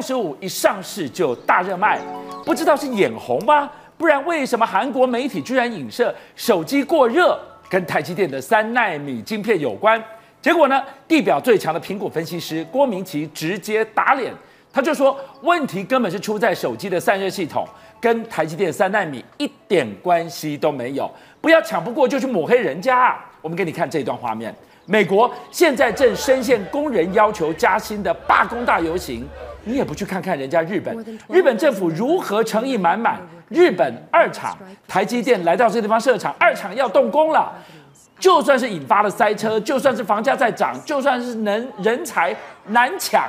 十五一上市就大热卖，不知道是眼红吗？不然为什么韩国媒体居然影射手机过热跟台积电的三纳米晶片有关？结果呢，地表最强的苹果分析师郭明奇直接打脸，他就说问题根本是出在手机的散热系统，跟台积电三纳米一点关系都没有，不要抢不过就去抹黑人家！我们给你看这段画面。美国现在正深陷工人要求加薪的罢工大游行，你也不去看看人家日本，日本政府如何诚意满满？日本二厂台积电来到这个地方设厂，二厂要动工了，就算是引发了塞车，就算是房价在涨，就算是能人才难抢。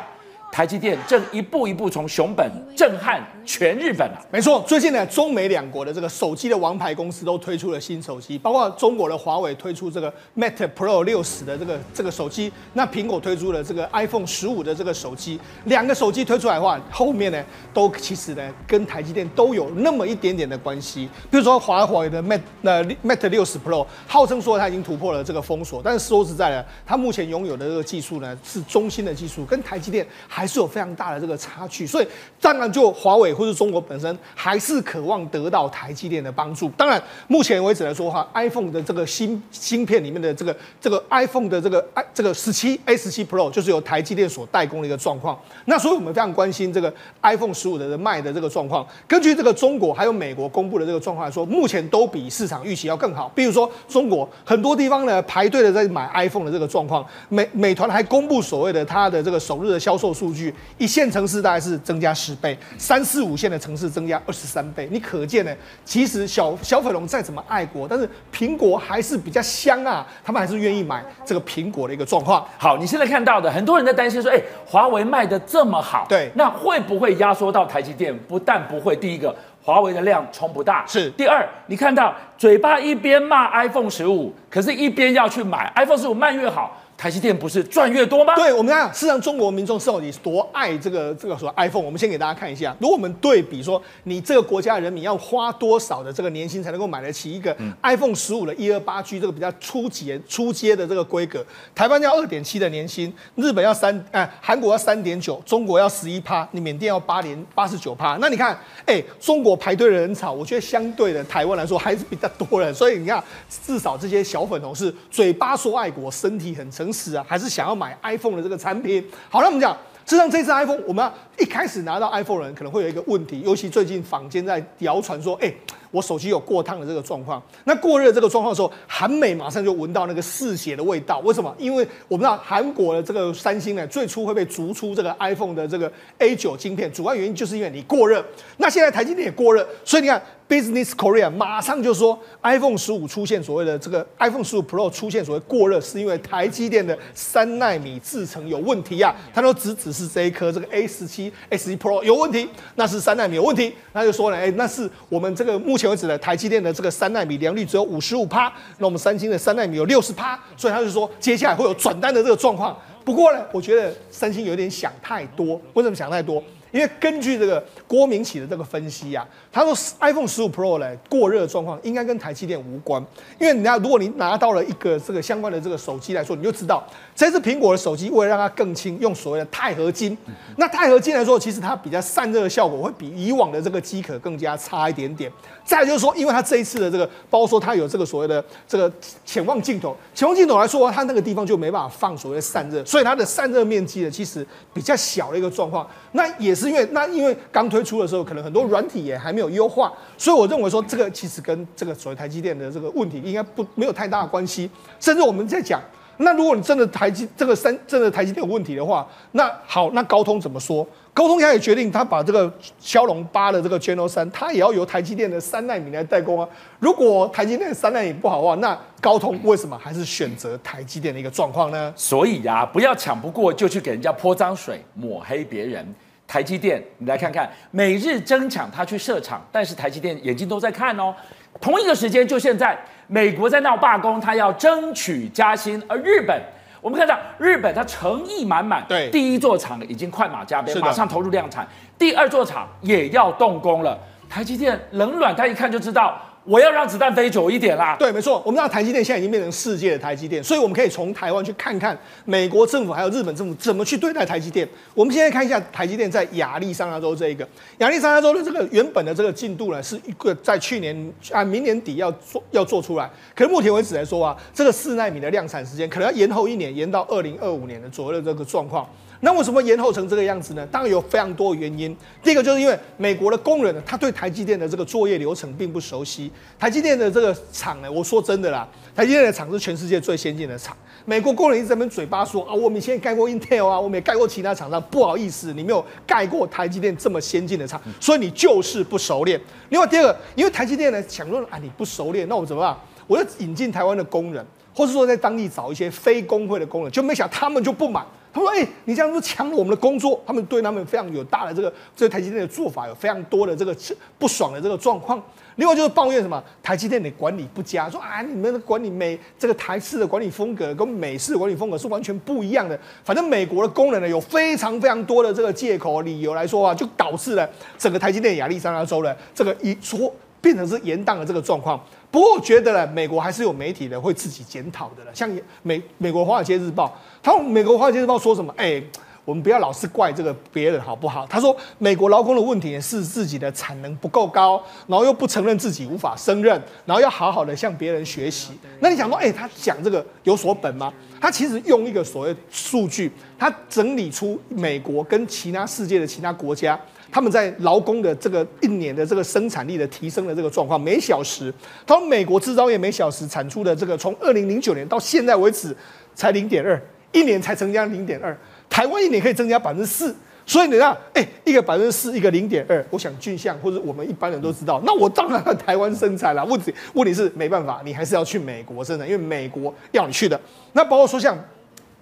台积电正一步一步从熊本震撼全日本啊！没错，最近呢，中美两国的这个手机的王牌公司都推出了新手机，包括中国的华为推出这个 Mate Pro 六十的这个这个手机，那苹果推出了这个 iPhone 十五的这个手机，两个手机推出来的话，后面呢都其实呢跟台积电都有那么一点点的关系。比如说华为的 Mate 呃 Mate 六十 Pro，号称说它已经突破了这个封锁，但是说实在的，它目前拥有的这个技术呢是中兴的技术，跟台积电。还是有非常大的这个差距，所以当然就华为或是中国本身还是渴望得到台积电的帮助。当然，目前为止来说哈，iPhone 的这个芯芯片里面的这个这个 iPhone 的这个 i 这个十七 A 十七 Pro 就是由台积电所代工的一个状况。那所以我们非常关心这个 iPhone 十五的卖的这个状况。根据这个中国还有美国公布的这个状况来说，目前都比市场预期要更好。比如说中国很多地方呢排队的在买 iPhone 的这个状况，美美团还公布所谓的它的这个首日的销售数。据一线城市大概是增加十倍，三四五线的城市增加二十三倍。你可见呢，其实小小粉龙再怎么爱国，但是苹果还是比较香啊，他们还是愿意买这个苹果的一个状况。好，你现在看到的，很多人在担心说，哎，华为卖的这么好，对，那会不会压缩到台积电？不但不会，第一个，华为的量冲不大，是。第二，你看到嘴巴一边骂 iPhone 十五，可是一边要去买 iPhone 十五，卖越好。台积电不是赚越多吗？对，我们看，事实上中国民众到底多爱这个这个说 iPhone，我们先给大家看一下。如果我们对比说，你这个国家的人民要花多少的这个年薪才能够买得起一个 iPhone 十五的一二八 G 这个比较初级初阶的这个规格？台湾要二点七的年薪，日本要三，哎，韩国要三点九，中国要十一趴，你缅甸要八点八十九趴。那你看，哎，中国排队的人潮，我觉得相对的台湾来说还是比较多人。所以你看，至少这些小粉红是嘴巴说爱国，身体很诚。啊，还是想要买 iPhone 的这个产品。好，那我们讲，实际上这次 iPhone，我们一开始拿到 iPhone 的人可能会有一个问题，尤其最近坊间在谣传说，哎。我手机有过烫的这个状况，那过热这个状况的时候，韩美马上就闻到那个嗜血的味道。为什么？因为我们知道韩国的这个三星呢，最初会被逐出这个 iPhone 的这个 A 九晶片，主要原因就是因为你过热。那现在台积电也过热，所以你看 Business Korea 马上就说 iPhone 十五出现所谓的这个 iPhone 十五 Pro 出现所谓过热，是因为台积电的三纳米制程有问题啊。他说只只是这一颗这个 A 十七 S 一 Pro 有问题，那是三纳米有问题。他就说呢，哎，那是我们这个目。前为止的台积电的这个三奈米良率只有五十五趴，那我们三星的三奈米有六十趴，所以他就说接下来会有转单的这个状况。不过呢，我觉得三星有点想太多。为什么想太多？因为根据这个郭明启的这个分析呀、啊，他说 iPhone 十五 Pro 呢过热状况应该跟台积电无关，因为你要如果你拿到了一个这个相关的这个手机来说，你就知道这次苹果的手机为了让它更轻，用所谓的钛合金。那钛合金来说，其实它比较散热的效果会比以往的这个机壳更加差一点点。再就是说，因为它这一次的这个，包括说它有这个所谓的这个潜望镜头，潜望镜头来说，它那个地方就没办法放所谓的散热，所以它的散热面积呢，其实比较小的一个状况。那也是因为那因为刚推出的时候，可能很多软体也还没有优化，所以我认为说这个其实跟这个所谓台积电的这个问题应该不没有太大的关系。甚至我们在讲，那如果你真的台积这个三真的台积电有问题的话，那好，那高通怎么说？高通他也决定，他把这个骁龙八的这个 Geno 三，它也要由台积电的三奈米来代工啊。如果台积电的三奈米不好的话，那高通为什么还是选择台积电的一个状况呢？所以呀、不要抢不过就去给人家泼脏水，抹黑别人。台积电，你来看看，每日争抢他去设厂，但是台积电眼睛都在看哦。同一个时间，就现在，美国在闹罢工，他要争取加薪，而日本，我们看到日本他诚意满满，对，第一座厂已经快马加鞭，马上投入量产，第二座厂也要动工了。台积电冷暖，他一看就知道。我要让子弹飞久一点啦。对，没错，我们知道台积电现在已经变成世界的台积电，所以我们可以从台湾去看看美国政府还有日本政府怎么去对待台积电。我们现在看一下台积电在亚利桑那州这一个亚利桑那州的这个原本的这个进度呢，是一个在去年啊明年底要做要做出来，可是目前为止来说啊，这个四奈米的量产时间可能要延后一年，延到二零二五年的左右的这个状况。那为什么延后成这个样子呢？当然有非常多原因。第一个就是因为美国的工人呢，他对台积电的这个作业流程并不熟悉。台积电的这个厂呢，我说真的啦，台积电的厂是全世界最先进的厂。美国工人一直在那边嘴巴说啊，我们以前盖过 Intel 啊，我们也盖过其他厂商，不好意思，你没有盖过台积电这么先进的厂，所以你就是不熟练。另外第二个，因为台积电呢，想说啊，你不熟练，那我怎么办？我要引进台湾的工人，或是说在当地找一些非工会的工人，就没想他们就不满。他说：“哎、你这样子抢我们的工作，他们对他们非常有大的这个这个台积电的做法有非常多的这个不爽的这个状况。另外就是抱怨什么台积电的管理不佳，说啊，你们的管理美这个台式的管理风格跟美式的管理风格是完全不一样的。反正美国的工人呢有非常非常多的这个借口理由来说啊，就导致了整个台积电亚利桑那州的这个一说变成是延宕的这个状况。”不过我觉得呢，美国还是有媒体的会自己检讨的了。像美美国华尔街日报，他美国华尔街日报说什么？哎，我们不要老是怪这个别人好不好？他说美国劳工的问题是自己的产能不够高，然后又不承认自己无法胜任，然后要好好的向别人学习。那你想说，哎，他讲这个有所本吗？他其实用一个所谓数据，他整理出美国跟其他世界的其他国家。他们在劳工的这个一年的这个生产力的提升的这个状况，每小时，他们美国制造业每小时产出的这个，从二零零九年到现在为止，才零点二，一年才增加零点二。台湾一年可以增加百分之四，所以你看，哎，一个百分之四，一个零点二，我想俊相或者我们一般人都知道，那我当然在台湾生产了。问题问题是没办法，你还是要去美国生产，因为美国要你去的。那包括说像。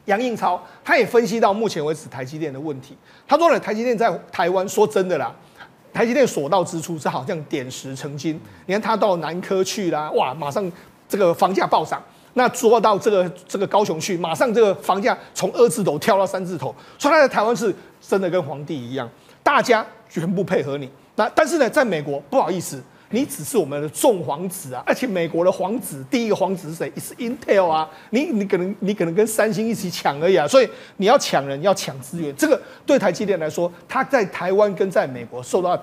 杨应超他也分析到目前为止台积电的问题。他说呢，台积电在台湾，说真的啦，台积电所到之处是好像点石成金。你看他到南科去啦，哇，马上这个房价暴涨。那说到这个这个高雄去，马上这个房价从二字头跳到三字头。所以他在台湾是真的跟皇帝一样，大家全部配合你。那但是呢，在美国不好意思。你只是我们的众皇子啊，而且美国的皇子第一个皇子是谁？是 Intel 啊，你你可能你可能跟三星一起抢而已啊，所以你要抢人，要抢资源，这个对台积电来说，它在台湾跟在美国受到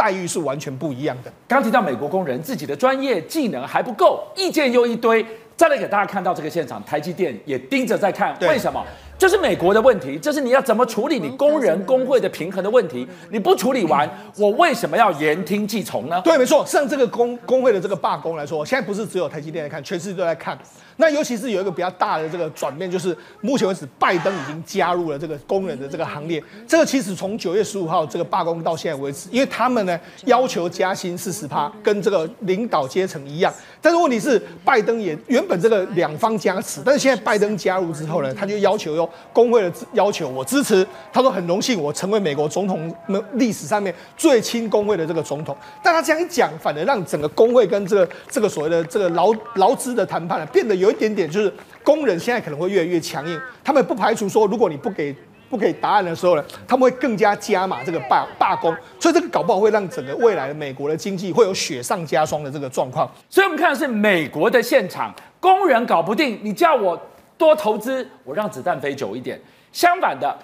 待遇是完全不一样的。刚提到美国工人自己的专业技能还不够，意见又一堆，再来给大家看到这个现场，台积电也盯着在看，为什么？这是美国的问题，这是你要怎么处理你工人工会的平衡的问题。你不处理完，我为什么要言听计从呢？对，没错。像这个工工会的这个罢工来说，现在不是只有台积电在看，全世界都在看。那尤其是有一个比较大的这个转变，就是目前为止，拜登已经加入了这个工人的这个行列。这个其实从九月十五号这个罢工到现在为止，因为他们呢要求加薪四十趴，跟这个领导阶层一样。但是问题是，拜登也原本这个两方加持，但是现在拜登加入之后呢，他就要求用工会的要求，我支持。他说很荣幸我成为美国总统历史上面最亲工会的这个总统。但他这样一讲，反而让整个工会跟这个这个所谓的这个劳劳资的谈判呢，变得有。一点点就是工人现在可能会越来越强硬，他们不排除说，如果你不给不给答案的时候呢，他们会更加加码这个罢罢工，所以这个搞不好会让整个未来的美国的经济会有雪上加霜的这个状况。所以我们看的是美国的现场，工人搞不定，你叫我多投资，我让子弹飞久一点。相反的，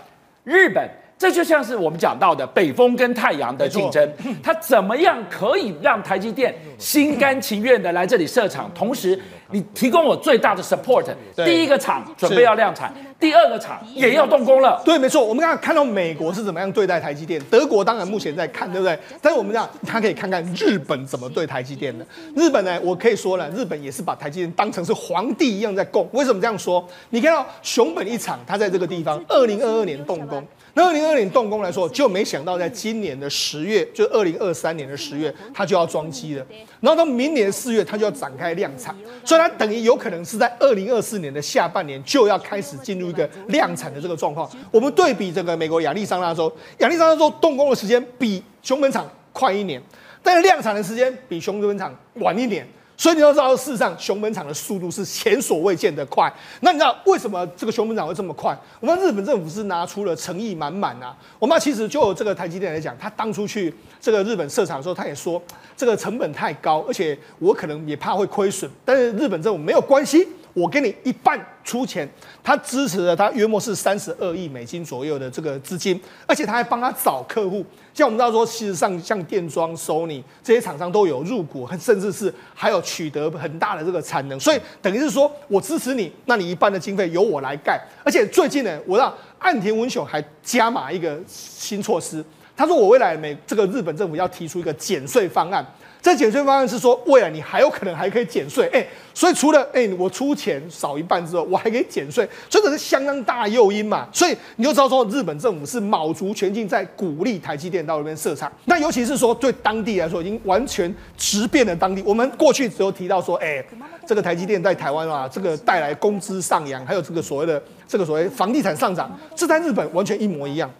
日本。这就像是我们讲到的北风跟太阳的竞争，它怎么样可以让台积电心甘情愿的来这里设厂，同时你提供我最大的 support。第一个厂准备要量产，第二个厂也要动工了。对，没错。我们刚刚看到美国是怎么样对待台积电，德国当然目前在看，对不对？但是我们讲，他可以看看日本怎么对台积电的。日本呢，我可以说了，日本也是把台积电当成是皇帝一样在供。为什么这样说？你看到熊本一厂，它在这个地方，二零二二年动工。那二零二二年动工来说，就没想到在今年的十月，就二零二三年的十月，它就要装机了。然后到明年四月，它就要展开量产，所以它等于有可能是在二零二四年的下半年就要开始进入一个量产的这个状况。我们对比这个美国亚利桑那州，亚利桑那州动工的时间比熊本厂快一年，但是量产的时间比熊本厂晚一年。所以你要知道，事实上熊本厂的速度是前所未见的快。那你知道为什么这个熊本厂会这么快？我们日本政府是拿出了诚意满满啊。我们其实就这个台积电来讲，他当初去这个日本设厂的时候，他也说这个成本太高，而且我可能也怕会亏损。但是日本政府没有关系。我给你一半出钱，他支持了他约莫是三十二亿美金左右的这个资金，而且他还帮他找客户。像我们知道说，事实上像电装、Sony 这些厂商都有入股，甚至是还有取得很大的这个产能。所以等于是说我支持你，那你一半的经费由我来盖。而且最近呢，我让岸田文雄还加码一个新措施，他说我未来每这个日本政府要提出一个减税方案。这减税方案是说，未来你还有可能还可以减税，哎，所以除了哎我出钱少一半之后，我还可以减税，所以这是相当大诱因嘛。所以你就知道说，日本政府是卯足全劲在鼓励台积电到那边设厂。那尤其是说对当地来说，已经完全直变了当地。我们过去只有提到说，哎，这个台积电在台湾啊，这个带来工资上扬，还有这个所谓的这个所谓房地产上涨，这在日本完全一模一样。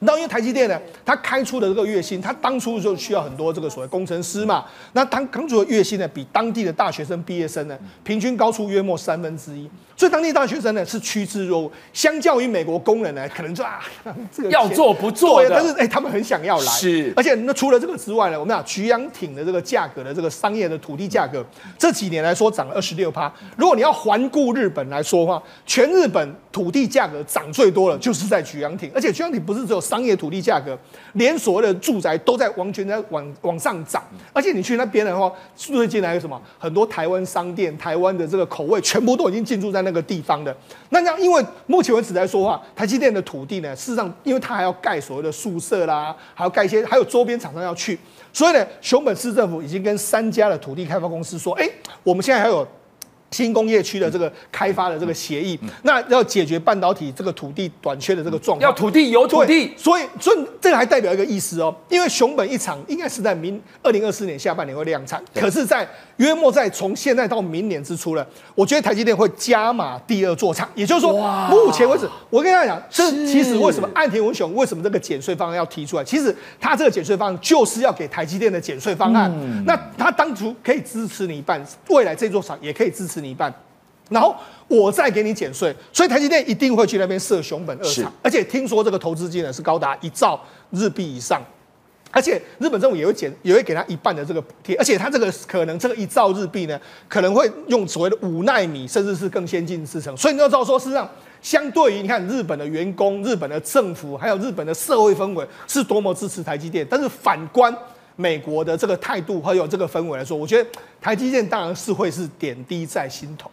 那因为台积电呢，它开出的这个月薪，它当初就需要很多这个所谓工程师嘛。那当当初的月薪呢，比当地的大学生毕业生呢，平均高出约莫三分之一。所以当地大学生呢是趋之若鹜，相较于美国工人呢，可能就啊 这个要做不做的，但是哎、欸，他们很想要来。是，而且那除了这个之外呢，我们讲菊阳挺的这个价格的这个商业的土地价格，这几年来说涨了二十六趴。如果你要环顾日本来说的话，全日本土地价格涨最多了，就是在菊阳挺，而且菊阳挺不是只有商业土地价格，连所谓的住宅都在完全在往往上涨。而且你去那边的话，最近来有什么？很多台湾商店、台湾的这个口味，全部都已经进驻在。那个地方的，那这样，因为目前为止来说的话，台积电的土地呢，事实上，因为它还要盖所谓的宿舍啦，还要盖一些，还有周边厂商要去，所以呢，熊本市政府已经跟三家的土地开发公司说，哎，我们现在还有。新工业区的这个开发的这个协议，那要解决半导体这个土地短缺的这个状况，要土地有土地，所以所以这个还代表一个意思哦，因为熊本一厂应该是在明二零二四年下半年会量产，可是，在约莫在从现在到明年之初了，我觉得台积电会加码第二座厂，也就是说，目前为止，我跟大家讲，这其实为什么岸田文雄为什么这个减税方案要提出来？其实他这个减税方案就是要给台积电的减税方案，那他当初可以支持你一半，未来这座厂也可以支持你一半，然后我再给你减税，所以台积电一定会去那边设熊本二厂，而且听说这个投资金额是高达一兆日币以上，而且日本政府也会减，也会给他一半的这个补贴，而且他这个可能这个一兆日币呢，可能会用所谓的五纳米，甚至是更先进制程，所以你要知道说，事实上相对于你看日本的员工、日本的政府，还有日本的社会氛围是多么支持台积电，但是反观。美国的这个态度还有这个氛围来说，我觉得台积电当然是会是点滴在心头。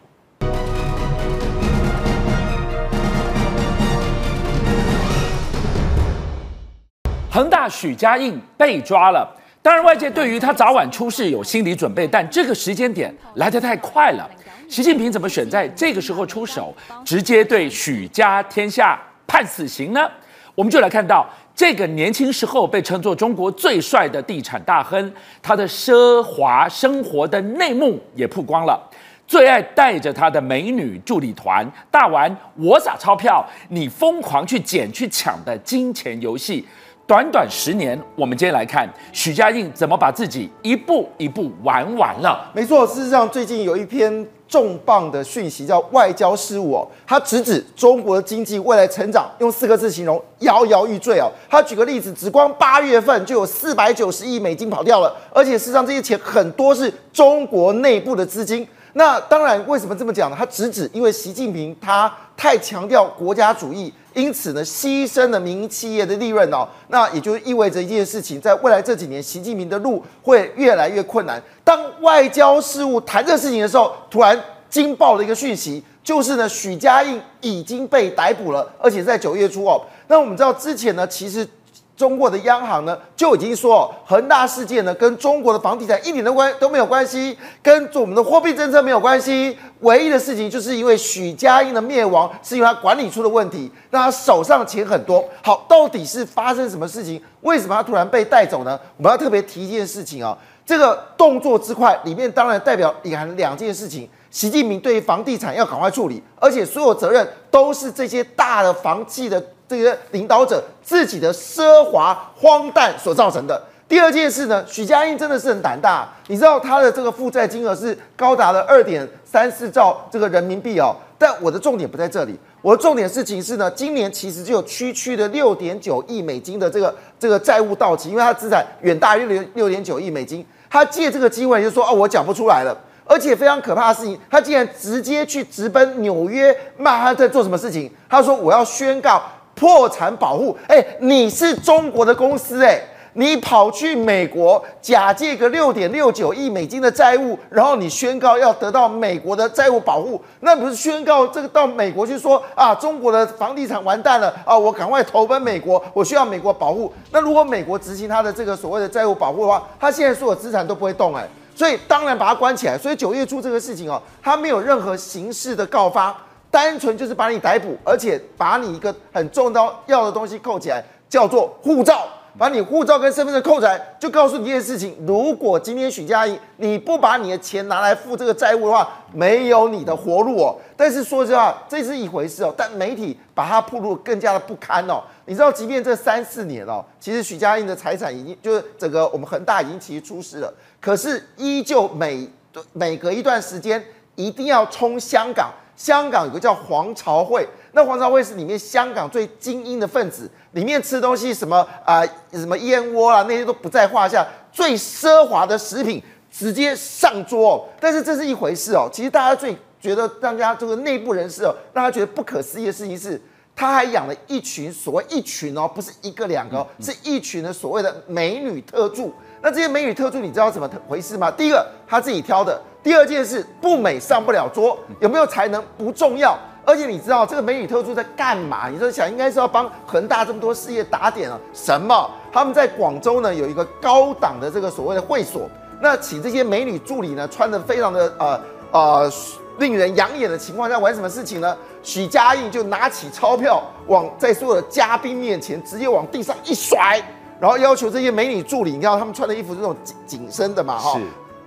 恒大许家印被抓了，当然外界对于他早晚出事有心理准备，但这个时间点来得太快了。习近平怎么选在这个时候出手，直接对许家天下判死刑呢？我们就来看到。这个年轻时候被称作中国最帅的地产大亨，他的奢华生活的内幕也曝光了。最爱带着他的美女助理团，大玩我撒钞票，你疯狂去捡去抢的金钱游戏。短短十年，我们今天来看许家印怎么把自己一步一步玩完了。没错，事实上最近有一篇。重磅的讯息叫外交事务哦，他直指中国的经济未来成长用四个字形容摇摇欲坠哦。他举个例子，只光八月份就有四百九十亿美金跑掉了，而且事实上这些钱很多是中国内部的资金。那当然，为什么这么讲呢？他直指因为习近平他太强调国家主义。因此呢，牺牲了民营企业的利润哦，那也就意味着一件事情，在未来这几年，习近平的路会越来越困难。当外交事务谈这事情的时候，突然惊爆了一个讯息，就是呢，许家印已经被逮捕了，而且在九月初哦。那我们知道之前呢，其实。中国的央行呢就已经说，恒大事件呢跟中国的房地产一点的关都没有关系，跟我们的货币政策没有关系。唯一的事情就是因为许家印的灭亡是因为他管理出了问题，那他手上的钱很多。好，到底是发生什么事情？为什么他突然被带走呢？我们要特别提一件事情啊、哦，这个动作之快里面当然代表隐含两件事情。习近平对于房地产要赶快处理，而且所有责任都是这些大的房企的。这些领导者自己的奢华荒诞所造成的。第二件事呢，许家印真的是很胆大，你知道他的这个负债金额是高达了二点三四兆这个人民币哦。但我的重点不在这里，我的重点事情是呢，今年其实就有区区的六点九亿美金的这个这个债务到期，因为他资产远大于六六点九亿美金，他借这个机会就说哦，我缴不出来了，而且非常可怕的事情，他竟然直接去直奔纽约曼哈顿做什么事情？他说我要宣告破产保护，哎，你是中国的公司哎。你跑去美国假借个六点六九亿美金的债务，然后你宣告要得到美国的债务保护，那不是宣告这个到美国去说啊，中国的房地产完蛋了啊，我赶快投奔美国，我需要美国保护。那如果美国执行他的这个所谓的债务保护的话，他现在所有资产都不会动哎，所以当然把他关起来。所以九月初这个事情哦，他没有任何形式的告发，单纯就是把你逮捕，而且把你一个很重要要的东西扣起来，叫做护照。把你护照跟身份证扣起来，就告诉你一件事情：如果今天许家印你不把你的钱拿来付这个债务的话，没有你的活路哦。但是说实话，这是一回事哦。但媒体把它曝露更加的不堪哦。你知道，即便这三四年哦，其实许家印的财产已经就是整个我们恒大已经其实出事了，可是依旧每每隔一段时间一定要冲香港。香港有个叫黄朝会，那黄朝会是里面香港最精英的分子，里面吃东西什么啊、什么燕窝啊，那些都不在话下，最奢华的食品直接上桌哦。但是这是一回事哦，其实大家最觉得大家这个内部人士哦，让他觉得不可思议的事情是，他还养了一群所谓一群哦，不是一个两个哦，是一群的所谓的美女特助。那这些美女特助你知道怎么回事吗？第一个他自己挑的。第二件事，不美上不了桌，有没有才能不重要，而且你知道这个美女特助在干嘛？你说想应该是要帮恒大这么多事业打点啊？什么？他们在广州呢有一个高档的这个所谓的会所，那请这些美女助理呢穿得非常的呃呃令人养眼的情况下玩什么事情呢？许家印就拿起钞票往在所有的嘉宾面前直接往地上一甩，然后要求这些美女助理，你看他们穿的衣服是那种紧紧身的嘛哈。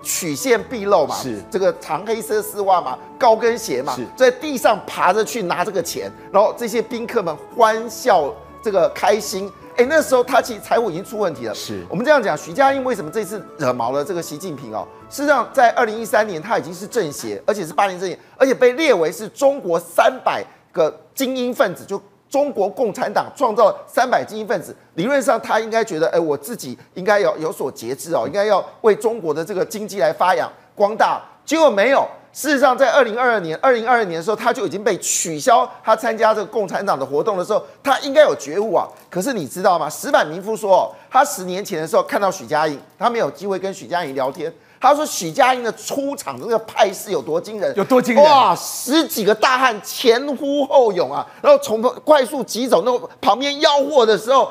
曲线毕露嘛，是这个长黑色丝袜嘛，高跟鞋嘛，是在地上爬着去拿这个钱，然后这些宾客们欢笑这个开心。哎，那时候他其实财务已经出问题了。是我们这样讲，许家印为什么这次惹毛了这个习近平哦？事实上，在二零一三年他已经是政协，而且是八年政协，而且被列为是中国三百个精英分子就。中国共产党创造三百精英分子，理论上他应该觉得，哎，我自己应该要有所节制哦，应该要为中国的这个经济来发扬光大。结果没有，事实上在二零二二年，二零二二年的时候，他就已经被取消他参加这个共产党的活动的时候，他应该有觉悟啊。可是你知道吗？石板民夫说，他十年前的时候看到许家印，他没有机会跟许家印聊天。他说许家印的出场的那个派势有多惊人？有多惊人？哇，十几个大汉前呼后拥啊，然后从快速疾走，那旁边吆喝的时候，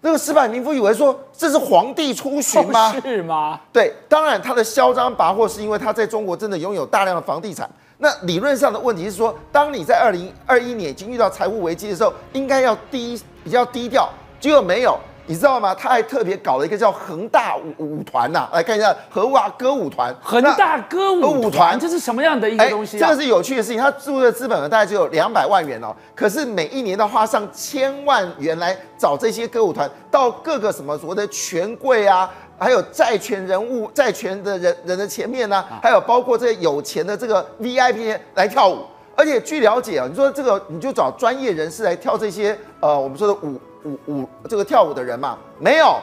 那个石板民夫以为说这是皇帝出巡吗？是吗？对，当然他的嚣张跋扈是因为他在中国真的拥有大量的房地产。那理论上的问题是说，当你在二零二一年已经遇到财务危机的时候，应该要低比较低调，结果没有。你知道吗？他还特别搞了一个叫恒大舞舞团呐，来看一下恒大歌舞团。恒大歌舞团，这是什么样的一个东西啊？这个是有趣的事情。他注入的资本额大概只有两百万元哦，可是每一年都花上千万元来找这些歌舞团到各个什么所谓的权贵啊，还有债权人物、债权的人人的前面呢、啊，还有包括这些有钱的这个 VIP 来跳舞。而且据了解啊，你说这个你就找专业人士来跳这些呃，我们说的舞。舞舞这个跳舞的人嘛，没有，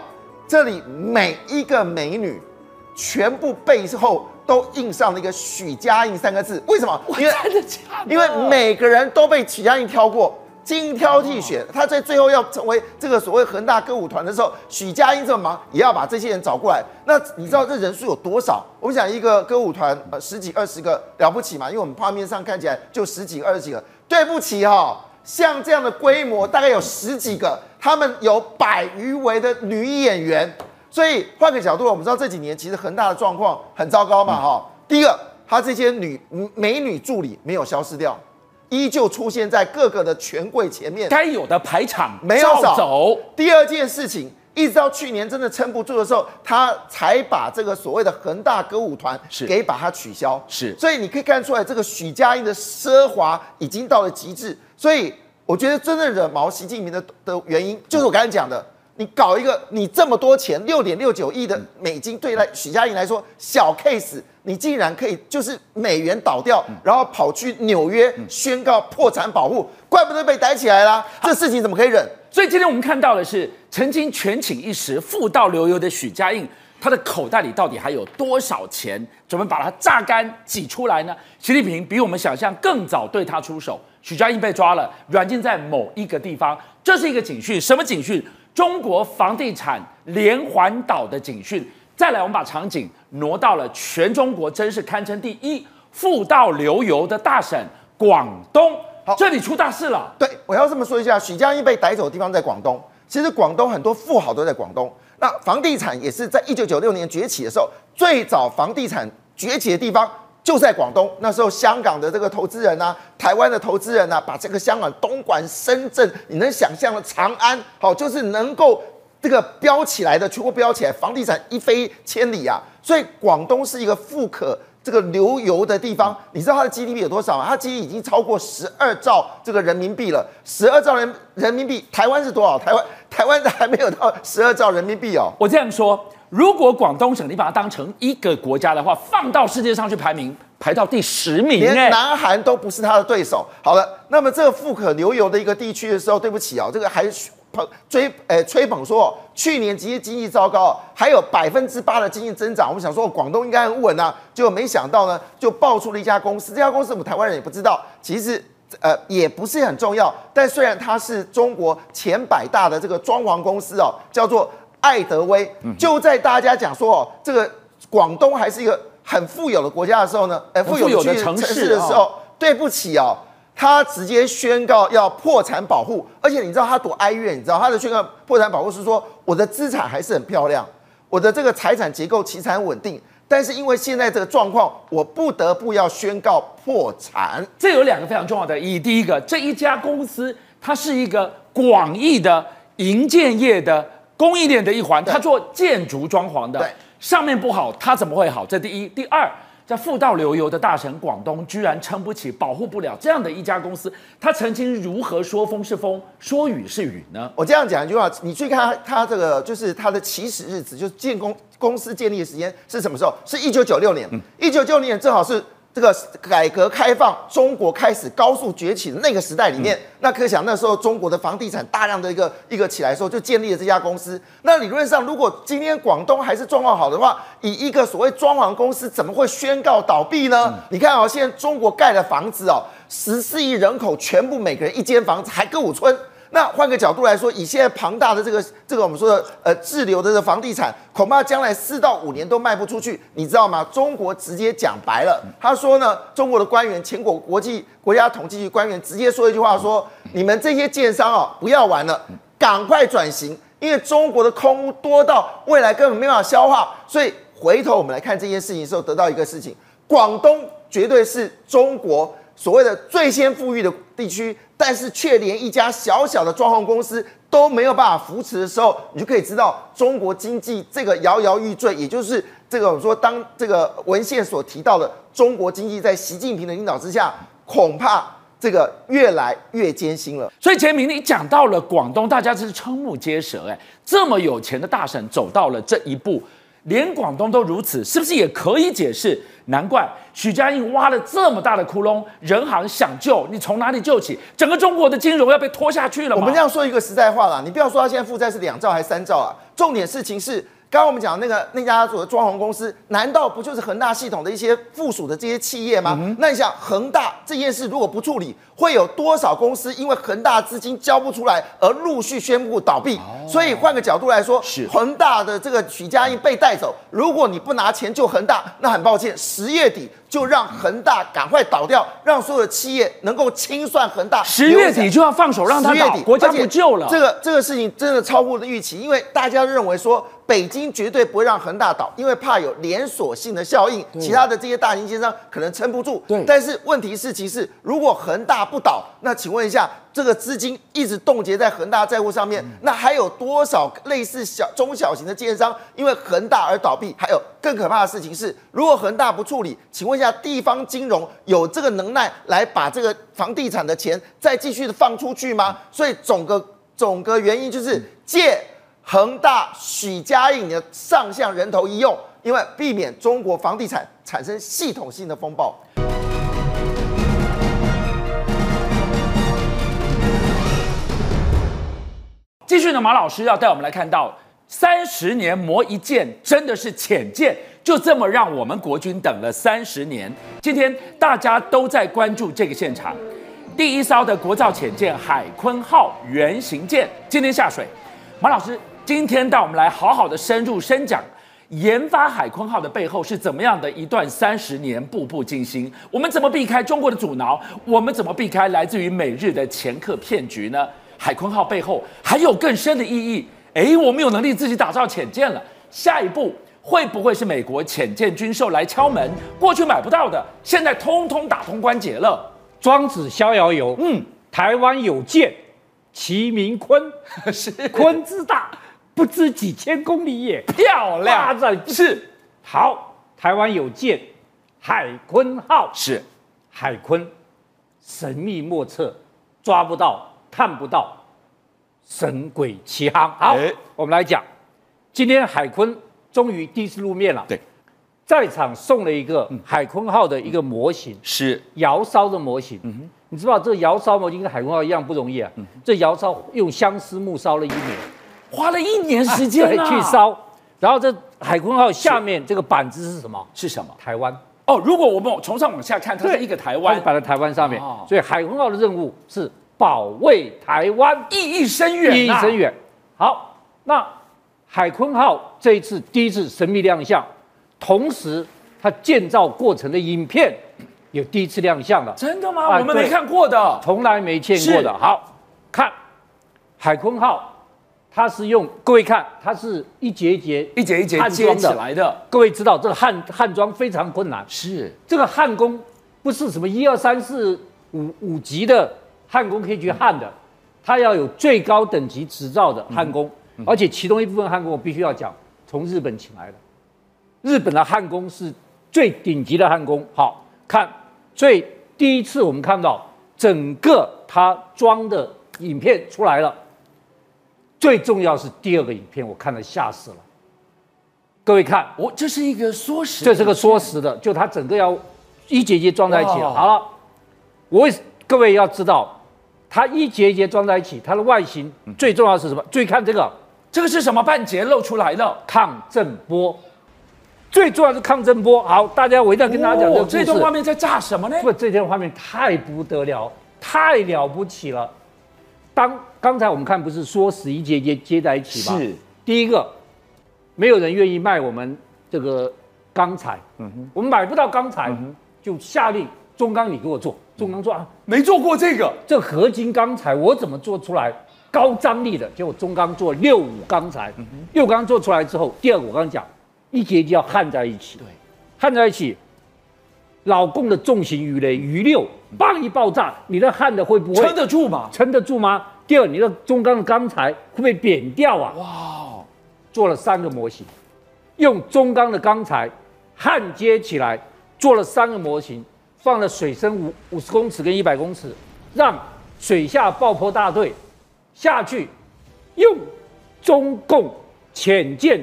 这里每一个美女，全部背后都印上了一个许家印三个字。为什么？因为真的假的？因为每个人都被许家印挑过，精挑细选。他在最后要成为这个所谓恒大歌舞团的时候，许家印这么忙，也要把这些人找过来。那你知道这人数有多少？我们讲一个歌舞团，呃，十几二十个了不起嘛？因为我们画面上看起来就十几二十几个。对不起哈、哦。像这样的规模，大概有十几个，他们有百余位的女演员，所以换个角度，我们知道这几年其实恒大的状况很糟糕嘛，哈、嗯。第一个，他这些女美女助理没有消失掉，依旧出现在各个的权贵前面，该有的排场没有少走。第二件事情，一直到去年真的撑不住的时候，他才把这个所谓的恒大歌舞团给把它取消。是，所以你可以看出来，这个许家印的奢华已经到了极致。所以我觉得真正惹毛习近平的的原因，就是我刚才讲的，你搞一个你这么多钱六点六九亿的美金，对来许家印来说小 case，你竟然可以就是美元倒掉，然后跑去纽约宣告破产保护，怪不得被逮起来啦。这事情怎么可以忍？所以今天我们看到的是，曾经权倾一时、富到流油的许家印，他的口袋里到底还有多少钱？准备把它榨干挤出来呢？习近平比我们想象更早对他出手，许家印被抓了，软禁在某一个地方，这是一个警讯，什么警讯？中国房地产连环倒的警讯。再来，我们把场景挪到了全中国真是堪称第一富到流油的大省广东。好，这里出大事了。对，我要这么说一下，许家印被逮走的地方在广东。其实广东很多富豪都在广东。那房地产也是在一九九六年崛起的时候，最早房地产崛起的地方。就在广东，那时候香港的这个投资人啊，台湾的投资人啊，把这个香港东莞、深圳，你能想象的长安，好，就是能够这个飙起来的，全国飙起来，房地产一飞千里啊。所以广东是一个富可这个流油的地方。你知道它的 GDP 有多少吗？它 gd 已经超过十二兆这个人民币了。十二兆人人民币，台湾是多少？台湾台湾的还没有到十二兆人民币哦。我这样说。如果广东省你把它当成一个国家的话，放到世界上去排名，排到第十名，连南韩都不是他的对手。好了，那么这个富可流油的一个地区的时候，对不起啊，这个还捧追呃吹捧说去年其实经济糟糕，还有百分之八的经济增长。我们想说广东应该很稳啊，结果没想到呢，就爆出了一家公司，这家公司我们台湾人也不知道，其实呃也不是很重要。但虽然它是中国前百大的这个装潢公司哦，叫做。爱德威就在大家讲说哦，这个广东还是一个很富有的国家的时候呢，呃，富有的城市的时候，对不起哦，他直接宣告要破产保护，而且你知道他多哀怨，你知道他的宣告破产保护是说，我的资产还是很漂亮，我的这个财产结构其实很稳定，但是因为现在这个状况，我不得不要宣告破产。这有两个非常重要的意义，第一个，这一家公司它是一个广义的营建业的。供应链的一环，他做建筑装潢的，上面不好，他怎么会好？这第一，第二，在富到流油的大省广东，居然撑不起、保护不了这样的一家公司，他曾经如何说风是风，说雨是雨呢？我这样讲一句话，你去看他，他这个就是他的起始日子，就是建公公司建立的时间是什么时候？是一九九六年，一九九六年正好是。这个改革开放，中国开始高速崛起的那个时代里面，那可想那时候中国的房地产大量的一个一个起来的时候，就建立了这家公司。那理论上，如果今天广东还是状况好的话，以一个所谓装潢公司，怎么会宣告倒闭呢？你看啊，现在中国盖的房子哦，十四亿人口，全部每个人一间房子，还歌舞村。那换个角度来说，以现在庞大的这个这个我们说的呃滞留的这房地产，恐怕将来四到五年都卖不出去，你知道吗？中国直接讲白了，他说呢，中国的官员，前国国际国家统计局官员直接说一句话说，你们这些建商啊，不要玩了，赶快转型，因为中国的空屋多到未来根本没办法消化。所以回头我们来看这件事情的时候，得到一个事情，广东绝对是中国所谓的最先富裕的地区。但是却连一家小小的装潢公司都没有办法扶持的时候，你就可以知道中国经济这个摇摇欲坠，也就是这个我们说当这个文献所提到的中国经济在习近平的领导之下，恐怕这个越来越艰辛了。所以洁民，你讲到了广东，大家真是瞠目结舌，哎，这么有钱的大省走到了这一步。连广东都如此，是不是也可以解释？难怪许家印挖了这么大的窟窿，人行想救你，从哪里救起？整个中国的金融要被拖下去了吗？我们这样说一个实在话啦，你不要说他现在负债是两兆还是三兆啊，重点事情是。刚刚我们讲那个那家所谓装潢公司，难道不就是恒大系统的一些附属的这些企业吗？嗯、那你想恒大这件事如果不处理，会有多少公司因为恒大资金交不出来而陆续宣布倒闭？哦、所以换个角度来说，是恒大的这个许家印被带走，如果你不拿钱救恒大，那很抱歉，十月底就让恒大赶快倒掉，让所有的企业能够清算恒大。十月底就要放手让他倒，国家不救了。这个这个事情真的超乎了预期，因为大家认为说。北京绝对不会让恒大倒，因为怕有连锁性的效应，其他的这些大型建商可能撑不住。对，但是问题是，其实如果恒大不倒，那请问一下，这个资金一直冻结在恒大债务上面，那还有多少类似小中小型的建商因为恒大而倒闭？还有更可怕的事情是，如果恒大不处理，请问一下，地方金融有这个能耐来把这个房地产的钱再继续的放出去吗？所以总个总个原因就是借。恒大、许家印的上向人头一用，因为避免中国房地产产生系统性的风暴。继续呢，马老师要带我们来看到三十年磨一剑，真的是浅见，就这么让我们国军等了三十年。今天大家都在关注这个现场，第一艘的国造浅舰海鲲号原型舰今天下水。马老师今天带我们来好好的深入深讲，研发海鲲号的背后是怎么样的一段三十年步步惊心？我们怎么避开中国的阻挠？我们怎么避开来自于美日的掮客骗局呢？海鲲号背后还有更深的意义。诶，我们有能力自己打造潜舰了，下一步会不会是美国潜舰军售来敲门？过去买不到的，现在通通打通关节了。庄子逍遥游，嗯，台湾有舰，其名鲲，是鲲之大，不知几千公里也。漂亮，发展是好。台湾有舰，海鲲号是海鲲，神秘莫测，抓不到。看不到，神鬼奇航。好，欸、我们来讲，今天海坤终于第一次露面了。对，在场送了一个海坤号的一个模型，是窑烧的模型。嗯哼，你知道这个窑烧模型跟海坤号一样不容易啊。这窑烧用相思木烧了一年，花了一年时间、啊啊、去烧。然后这海坤号下面这个板子是什么？是什么？台湾。哦，如果我们从上往下看，它是一个台湾，摆在台湾上面。哦、所以海坤号的任务是。保卫台湾，意义深远，意义深远。好，那海鲲号这一次第一次神秘亮相，同时它建造过程的影片有第一次亮相了。真的吗？啊、我们没看过的，从来没见过的。好，看海鲲号，它是用各位看，它是一节一节、一节一节接起来的。各位知道这个焊焊装非常困难，是这个焊工不是什么一二三四五五级的。焊工可以去焊的，他要有最高等级执照的焊工，而且其中一部分焊工我必须要讲，从日本请来的，日本的焊工是最顶级的焊工。好，看，所以第一次我们看到整个他装的影片出来了，最重要是第二个影片，我看了吓死了。各位看，我这是一个缩时，这是个缩时的，就它整个要一节节装在一起。哇好了，我各位要知道。它一节一节装在一起，它的外形最重要是什么？注意看这个，这个是什么？半截露出来的抗震波，最重要是抗震波。好，大家我一定要跟大家讲这。这段画面在炸什么呢？不，这段画面太不得了，太了不起了。当刚才我们看不是说十一节一节接在一起吗？是。第一个，没有人愿意卖我们这个钢材，嗯哼，我们买不到钢材，嗯，就下令中钢你给我做。中钢做啊，没做过这个，这合金钢材我怎么做出来高张力的？结果中钢做六五钢材，六钢做出来之后，第二个我刚刚讲，一节一节要焊在一起，对，焊在一起，老共的重型鱼雷鱼六，棒一爆炸，你的焊的会不会撑得住吗？撑得住吗？第二，你的中钢的钢材会不会扁掉啊？哇，做了三个模型，用中钢的钢材焊接起来，做了三个模型。放了水深五五十公尺跟一百公尺，让水下爆破大队下去，用中共潜舰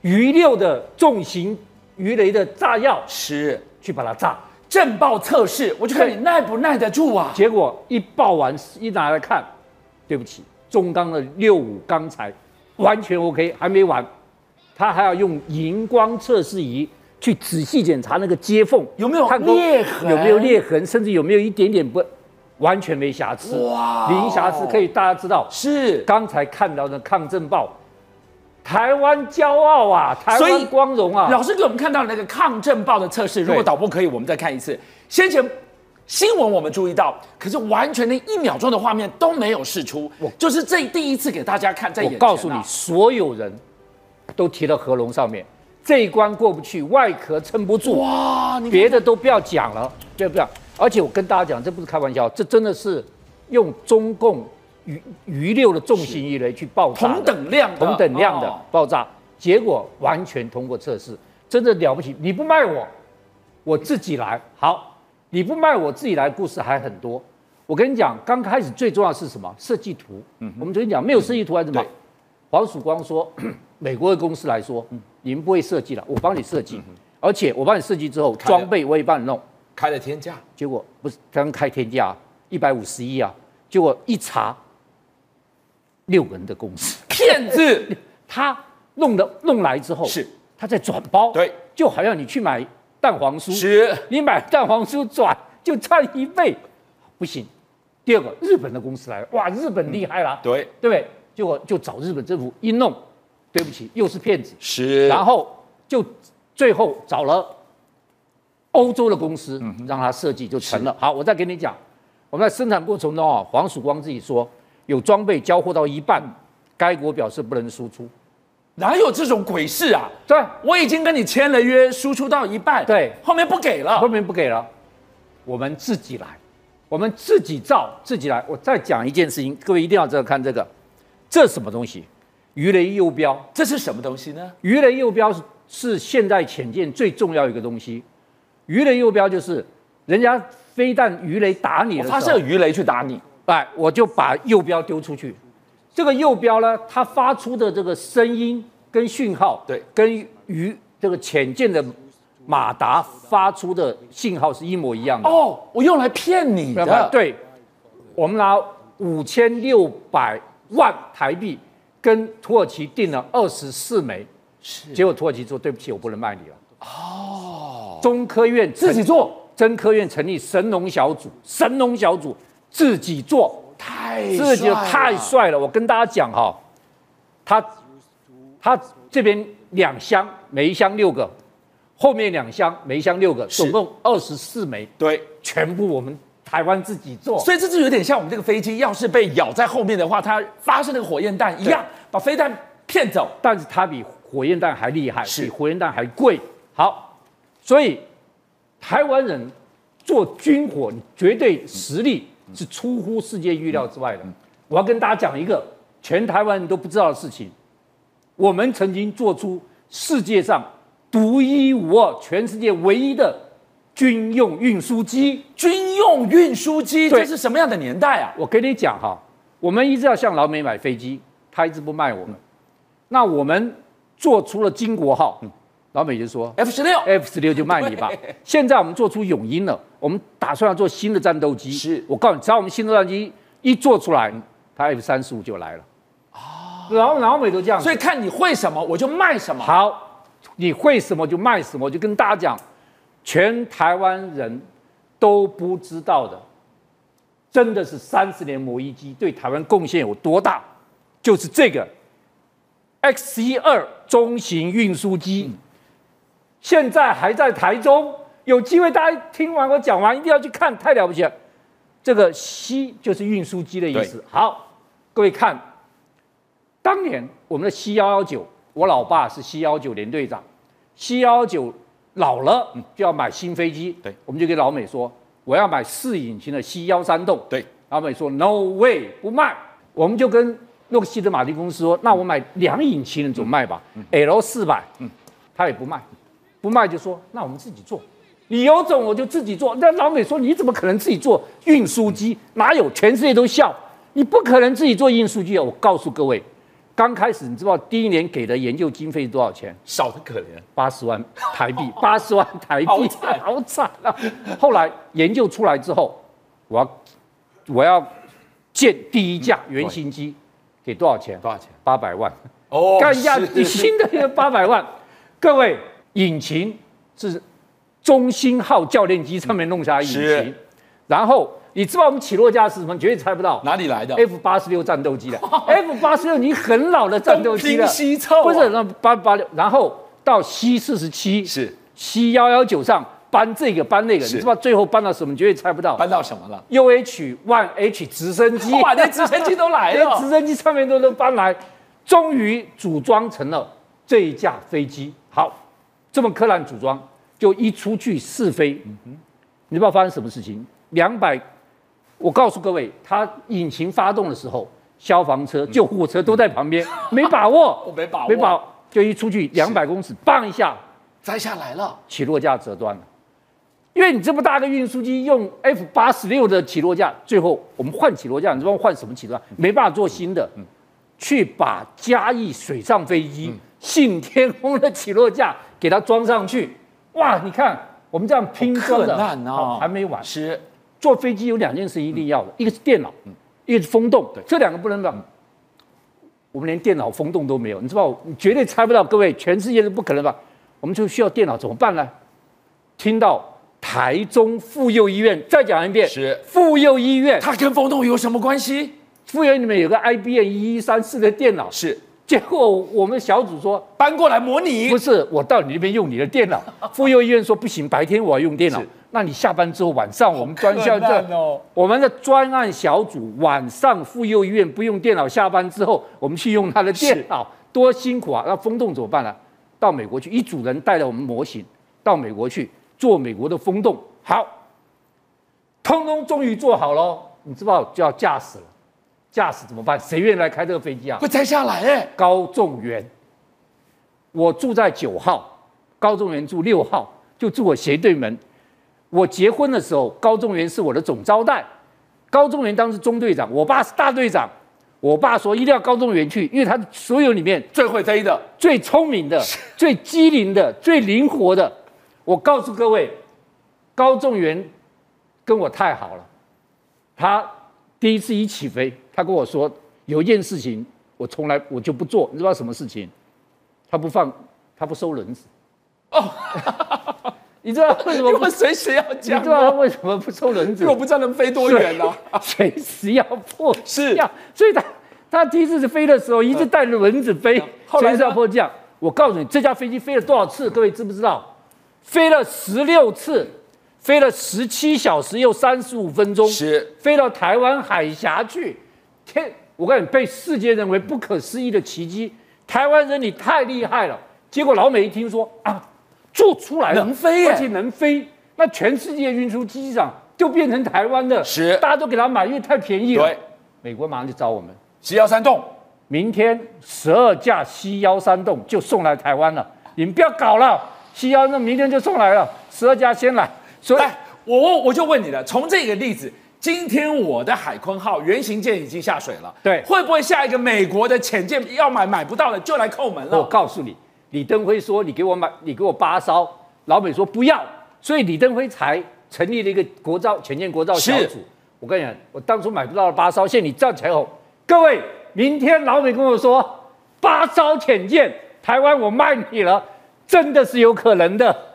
鱼六的重型鱼雷的炸药是去把它炸，震爆测试，我就看你耐不耐得住啊。结果一爆完一拿来看，对不起，中钢的六五钢材完全 OK，还没完，他还要用荧光测试仪。去仔细检查那个接缝有没有裂痕，有没有裂痕，甚至有没有一点点不完全没瑕疵，哇，零瑕疵，可以大家知道是刚才看到的抗震报，台湾骄傲啊，台湾光荣啊。老师给我们看到那个抗震爆的测试，如果导播可以，我们再看一次。先前新闻我们注意到，可是完全连一秒钟的画面都没有试出，就是这第一次给大家看，在眼前。我告诉你，所有人都提到合龙上面。这一关过不去，外壳撑不住哇！别的都不要讲了，对不对？而且我跟大家讲，这不是开玩笑，这真的是用中共余余六的重型鱼雷去爆炸，同等量同等量的爆炸，结果完全通过测试，真的了不起！你不卖我，我自己来。好，你不卖我自己来，故事还很多。我跟你讲，刚开始最重要的是什么？设计图。嗯，我们昨天讲没有设计图还是什么？黄曙光说，美国的公司来说，你们不会设计了，我帮你设计，而且我帮你设计之后，装备我也帮你弄，开了天价，结果不是刚开天价一百五十一啊，结果一查，六个人的公司，骗子，他弄的弄来之后是。他在转包，对，就好像你去买蛋黄酥，是，你买蛋黄酥转就差一倍，不行。第二个，日本的公司来了，哇，日本厉害了，对，对不对？结果就找日本政府一弄，对不起，又是骗子，是，然后就最后找了欧洲的公司，让他设计就成了。好，我再给你讲，我们在生产过程中啊，黄曙光自己说，有装备交货到一半，该国表示不能输出，哪有这种鬼事啊？对，我已经跟你签了约，输出到一半，对，后面不给了，后面不给了，我们自己来。我们自己造自己来。我再讲一件事情，各位一定要这个看这个，这什么东西？鱼雷右标，这是什么东西呢？鱼雷右标是是现代潜舰最重要一个东西。鱼雷右标就是人家飞弹鱼雷打你的时候，发射鱼雷去打你，哎，我就把右标丢出去。这个右标呢，它发出的这个声音跟讯号，对，跟鱼这个潜舰的。马达发出的信号是一模一样的哦，我用来骗你的。对，我们拿五千六百万台币跟土耳其订了二十四枚，是，结果土耳其说对不起，我不能卖你了。哦，中科院自己做，中科院成立神农小组，神农小组自己做，太自己太帅了。我跟大家讲哈，他他这边两箱，每一箱六个。后面两箱，每一箱六个，总共二十四枚。对，全部我们台湾自己做。所以这就有点像我们这个飞机，要是被咬在后面的话，它发射那个火焰弹一样，把飞弹骗走。但是它比火焰弹还厉害，比火焰弹还贵。好，所以台湾人做军火，你绝对实力是出乎世界预料之外的。我要跟大家讲一个全台湾人都不知道的事情，我们曾经做出世界上。独一无二，全世界唯一的军用运输机。军用运输机，这是什么样的年代啊？我跟你讲哈，我们一直要向老美买飞机，他一直不卖我们。嗯、那我们做出了金国号，嗯、老美就说 F 十六，F 十六就卖你吧。现在我们做出永鹰了，我们打算要做新的战斗机。是我告诉你，只要我们新的战斗机一做出来，他 F 三十五就来了。哦，然后老美都这样，所以看你会什么，我就卖什么。好。你会什么就卖什么，就跟大家讲，全台湾人都不知道的，真的是三十年磨一机对台湾贡献有多大，就是这个 X 一二中型运输机，现在还在台中，有机会大家听完我讲完一定要去看，太了不起了。这个 C 就是运输机的意思。好，各位看，当年我们的 C 幺幺九。我老爸是 C 幺九连队长，C 幺幺九老了就要买新飞机，对，我们就跟老美说，我要买四引擎的 C 幺三洞，对，老美说 No way 不卖，我们就跟洛克希德马丁公司说，那我买两引擎的总卖吧？嗯，L 四百，嗯，他也不卖，不卖就说那我们自己做，你有种我就自己做，那老美说你怎么可能自己做运输机？哪有？全世界都笑，你不可能自己做运输机。啊！我告诉各位。刚开始你知道第一年给的研究经费是多少钱？少的可怜，八十万台币，八十万台币，好惨，好惨啊！后来研究出来之后，我要我要建第一架原型机，给多少钱？多少钱？八百万。哦，干一架新的八百万。各位，引擎是中兴号教练机上面弄下来引擎，然后。你知道我们起落架是什么？你绝对猜不到。哪里来的？F 八十六战斗机的。F 八十六，你很老的战斗机了。不是，那八八六，然后到 C 四十七，是 C 幺幺九上搬这个搬那个，你知道最后搬到什么？你绝对猜不到。搬到什么了？UH One H 直升机。哇，连直升机都来了。连直升机上面都能搬来，终于组装成了这一架飞机。好，这么柯南组装，就一出去试飞，你知道发生什么事情？两百。我告诉各位，它引擎发动的时候，消防车、救护车都在旁边，没把握，我没把握，没把握，就一出去两百公尺，棒一下摘下来了，起落架折断了。因为你这么大个运输机用 F 八十六的起落架，最后我们换起落架，你知道换什么起落架？没办法做新的，去把嘉义水上飞机信天宫的起落架给它装上去。哇，你看我们这样拼装的，难哦，还没完。是坐飞机有两件事一定要的，一个是电脑，一个是风洞，这两个不能断。我们连电脑风洞都没有，你知道，你绝对猜不到，各位，全世界是不可能吧？我们就需要电脑，怎么办呢？听到台中妇幼医院，再讲一遍，是妇幼医院，它跟风洞有什么关系？妇幼里面有个 IBM 一一三四的电脑，是。结果我们小组说搬过来模拟，不是我到你那边用你的电脑。妇幼医院说不行，白天我要用电脑。那你下班之后晚上我们专项这，哦、我们的专案小组晚上妇幼医院不用电脑，下班之后我们去用他的电脑，多辛苦啊！那风洞怎么办呢？到美国去，一组人带着我们模型到美国去做美国的风洞。好，通通终于做好了，你知道就要驾驶了。驾驶怎么办？谁愿意来开这个飞机啊？会摘下来哎！高仲元，我住在九号，高仲元住六号，就住我斜对门。我结婚的时候，高仲元是我的总招待。高仲元当时中队长，我爸是大队长。我爸说一定要高仲元去，因为他所有里面最会飞的、最聪明的、最机灵的、最灵活的。我告诉各位，高仲元跟我太好了，他。第一次一起飞，他跟我说有一件事情我从来我就不做，你知道什么事情？他不放，他不收轮子。哦，你知道为什么不？随时要讲。你知道他为什么不收轮子？因为我不知道能飞多远呢？随时要迫是要，所以他他第一次是飞的时候一直带着轮子飞，随时要迫降。我告诉你，这架飞机飞了多少次？各位知不知道？飞了十六次。飞了十七小时又三十五分钟，是飞到台湾海峡去。天，我告诉你，被世界认为不可思议的奇迹。台湾人你太厉害了。结果老美一听说啊，做出来了，能飞，而且能飞，那全世界运输机场就变成台湾的，是大家都给他买，因为太便宜了。对，美国马上就找我们，C 幺三栋，明天十二架 C 幺三栋就送来台湾了。你们不要搞了，C 幺那明天就送来了，十二架先来。所以，我我就问你了，从这个例子，今天我的海鲲号原型舰已经下水了，对，会不会下一个美国的潜舰要买买不到了就来扣门了？我告诉你，李登辉说你给我买，你给我八艘，老美说不要，所以李登辉才成立了一个国造潜舰国造小组。我跟你讲，我当初买不到了八艘，现在你站起来吼，各位，明天老美跟我说八艘潜舰，台湾我卖你了，真的是有可能的。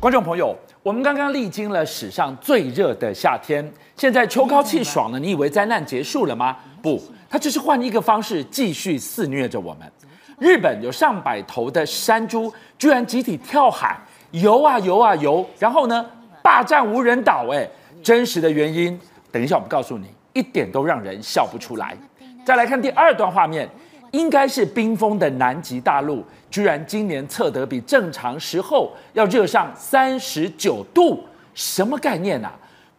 观众朋友，我们刚刚历经了史上最热的夏天，现在秋高气爽了，你以为灾难结束了吗？不，它只是换一个方式继续肆虐着我们。日本有上百头的山猪居然集体跳海游啊游啊游，然后呢，霸占无人岛。哎，真实的原因，等一下我们告诉你，一点都让人笑不出来。再来看第二段画面。应该是冰封的南极大陆，居然今年测得比正常时候要热上三十九度，什么概念啊？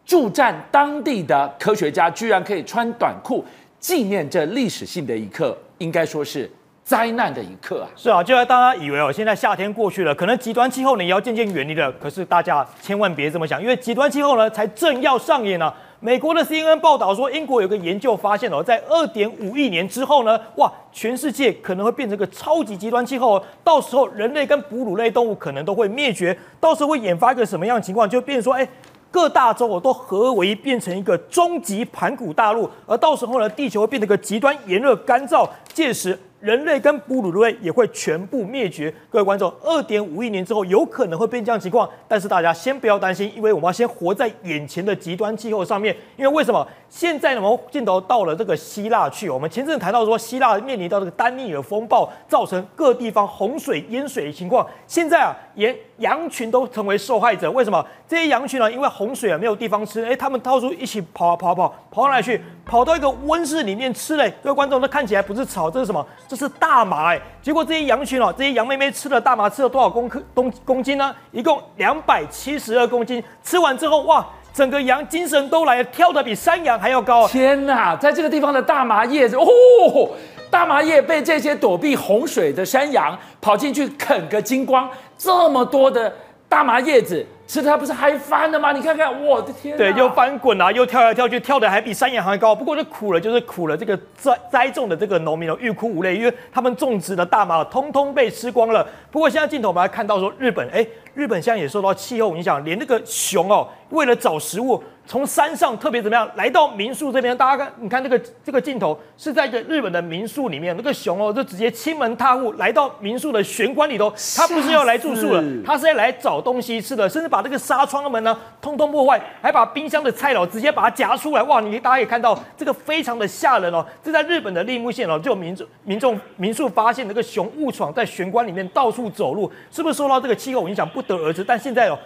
驻战当地的科学家居然可以穿短裤纪念这历史性的一刻，应该说是灾难的一刻啊！是啊，就在大家以为哦，现在夏天过去了，可能极端气候呢也要渐渐远离了，可是大家千万别这么想，因为极端气候呢才正要上演呢、美国的 CNN 报道说，英国有个研究发现哦，在二点五亿年之后呢，哇，全世界可能会变成个超级极端气候，到时候人类跟哺乳类动物可能都会灭绝，到时候会引发一个什么样的情况？就变成说，哎，各大洲我都合围变成一个终极盘古大陆，而到时候呢，地球会变成个极端炎热干燥，届时。人类跟哺乳类也会全部灭绝。各位观众，二点五亿年之后有可能会变这样情况，但是大家先不要担心，因为我们要先活在眼前的极端气候上面。因为为什么？现在，我们镜头到了这个希腊去。我们前阵谈到说，希腊面临到这个丹尼尔风暴，造成各地方洪水淹水的情况。现在啊，沿羊群都成为受害者。为什么？这些羊群呢，因为洪水啊没有地方吃，哎，他们到处一起跑啊跑啊跑，跑到哪里去？跑到一个温室里面吃嘞。各位观众，那看起来不是草，这是什么？这是大麻哎！结果这些羊群哦，这些羊妹妹吃了大麻，吃了多少公克公公斤呢？一共两百七十二公斤。吃完之后，哇，整个羊精神都来了，跳得比山羊还要高。天哪，在这个地方的大麻叶子，哦，大麻叶被这些躲避洪水的山羊跑进去啃个精光，这么多的大麻叶子。吃的它不是嗨翻了吗？你看看，我的天！对，又翻滚啊，又跳来跳去，跳的还比山羊还高。不过这苦了，就是苦了这个栽栽种的这个农民哦，欲哭无泪，因为他们种植的大麻通通被吃光了。不过现在镜头我们还看到说，日本哎，日本现在也受到气候影响，连那个熊哦，为了找食物。从山上特别怎么样来到民宿这边？大家看，你看这个这个镜头是在一个日本的民宿里面，那个熊哦，就直接亲门踏户来到民宿的玄关里头。他不是要来住宿了，他是要来找东西吃的，甚至把这个纱窗的门呢通通破坏，还把冰箱的菜哦直接把它夹出来。哇，你大家也看到这个非常的吓人哦。这在日本的栃木县哦，就有民众民众民宿发现那个熊误闯在玄关里面到处走路，是不是受到这个气候影响不得而知？但现在哦。